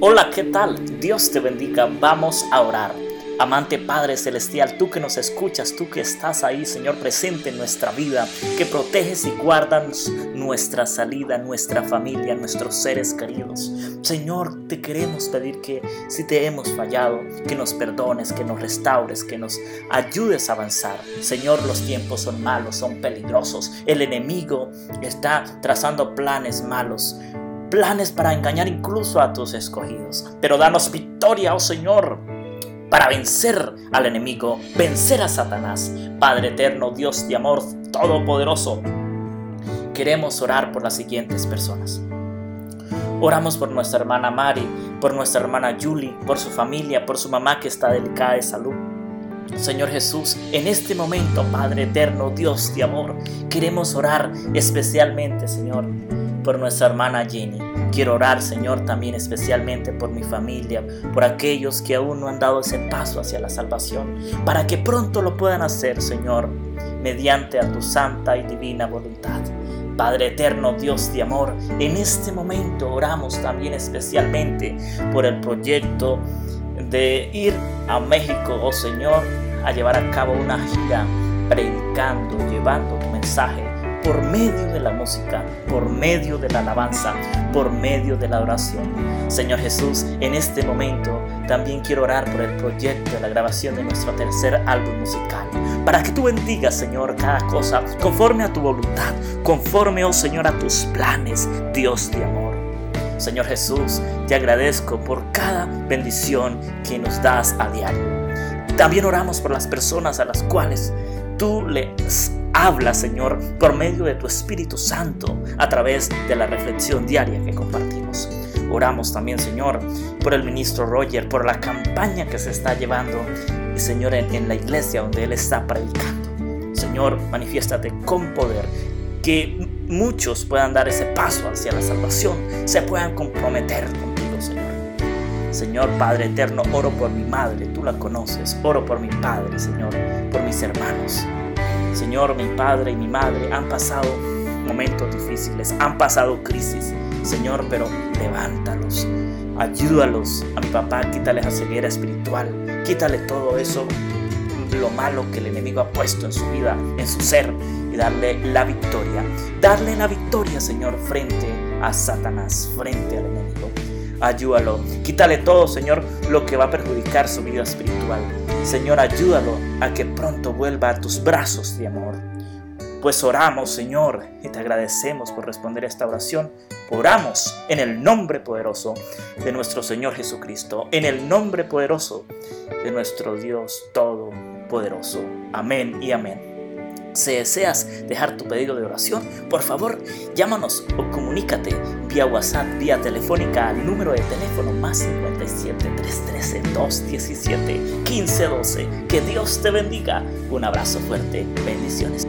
Hola, ¿qué tal? Dios te bendiga. Vamos a orar. Amante Padre Celestial, tú que nos escuchas, tú que estás ahí, Señor, presente en nuestra vida, que proteges y guardas nuestra salida, nuestra familia, nuestros seres queridos. Señor, te queremos pedir que si te hemos fallado, que nos perdones, que nos restaures, que nos ayudes a avanzar. Señor, los tiempos son malos, son peligrosos. El enemigo está trazando planes malos planes para engañar incluso a tus escogidos. Pero danos victoria, oh Señor, para vencer al enemigo, vencer a Satanás. Padre eterno, Dios de amor todopoderoso, queremos orar por las siguientes personas. Oramos por nuestra hermana Mari, por nuestra hermana Julie, por su familia, por su mamá que está delicada de salud. Señor Jesús, en este momento, Padre eterno, Dios de amor, queremos orar especialmente, Señor, por nuestra hermana Jenny. Quiero orar, Señor, también especialmente por mi familia, por aquellos que aún no han dado ese paso hacia la salvación, para que pronto lo puedan hacer, Señor, mediante a tu santa y divina voluntad. Padre eterno, Dios de amor, en este momento oramos también especialmente por el proyecto de ir a México, oh Señor, a llevar a cabo una gira predicando, llevando tu mensaje por medio de la música, por medio de la alabanza, por medio de la oración. Señor Jesús, en este momento también quiero orar por el proyecto de la grabación de nuestro tercer álbum musical, para que tú bendigas, Señor, cada cosa conforme a tu voluntad, conforme, oh Señor, a tus planes, Dios de amor. Señor Jesús, te agradezco por cada bendición que nos das a diario. También oramos por las personas a las cuales tú les Habla, Señor, por medio de tu Espíritu Santo, a través de la reflexión diaria que compartimos. Oramos también, Señor, por el ministro Roger, por la campaña que se está llevando, Señor, en, la iglesia donde él está predicando. Señor, manifiéstate con poder, que muchos puedan dar ese paso hacia la salvación, se puedan comprometer contigo, Señor. Señor Padre eterno, oro por mi madre, tú la conoces, oro por mi padre, Señor, por mis hermanos. Señor, mi padre y mi madre han pasado momentos difíciles, han pasado crisis, Señor, pero levántalos, ayúdalos. A mi papá, quítale esa ceguera espiritual, quítale todo eso, lo malo que el enemigo ha puesto en su vida, en su ser, y darle la victoria. Darle la victoria, Señor, frente a Satanás, frente al enemigo. Ayúdalo, quítale todo, Señor, lo que va a perjudicar su vida espiritual. Señor, ayúdalo a que pronto vuelva a tus brazos de amor. Pues oramos, Señor, y te agradecemos por responder esta oración. Oramos en el nombre poderoso de nuestro Señor Jesucristo, en el nombre poderoso de nuestro Dios Todopoderoso. Amén y amén. Si deseas dejar tu pedido de oración, por favor, llámanos o comunícate vía WhatsApp, vía telefónica al número de teléfono más 57 313 217 1512. Que Dios te bendiga. Un abrazo fuerte. Bendiciones.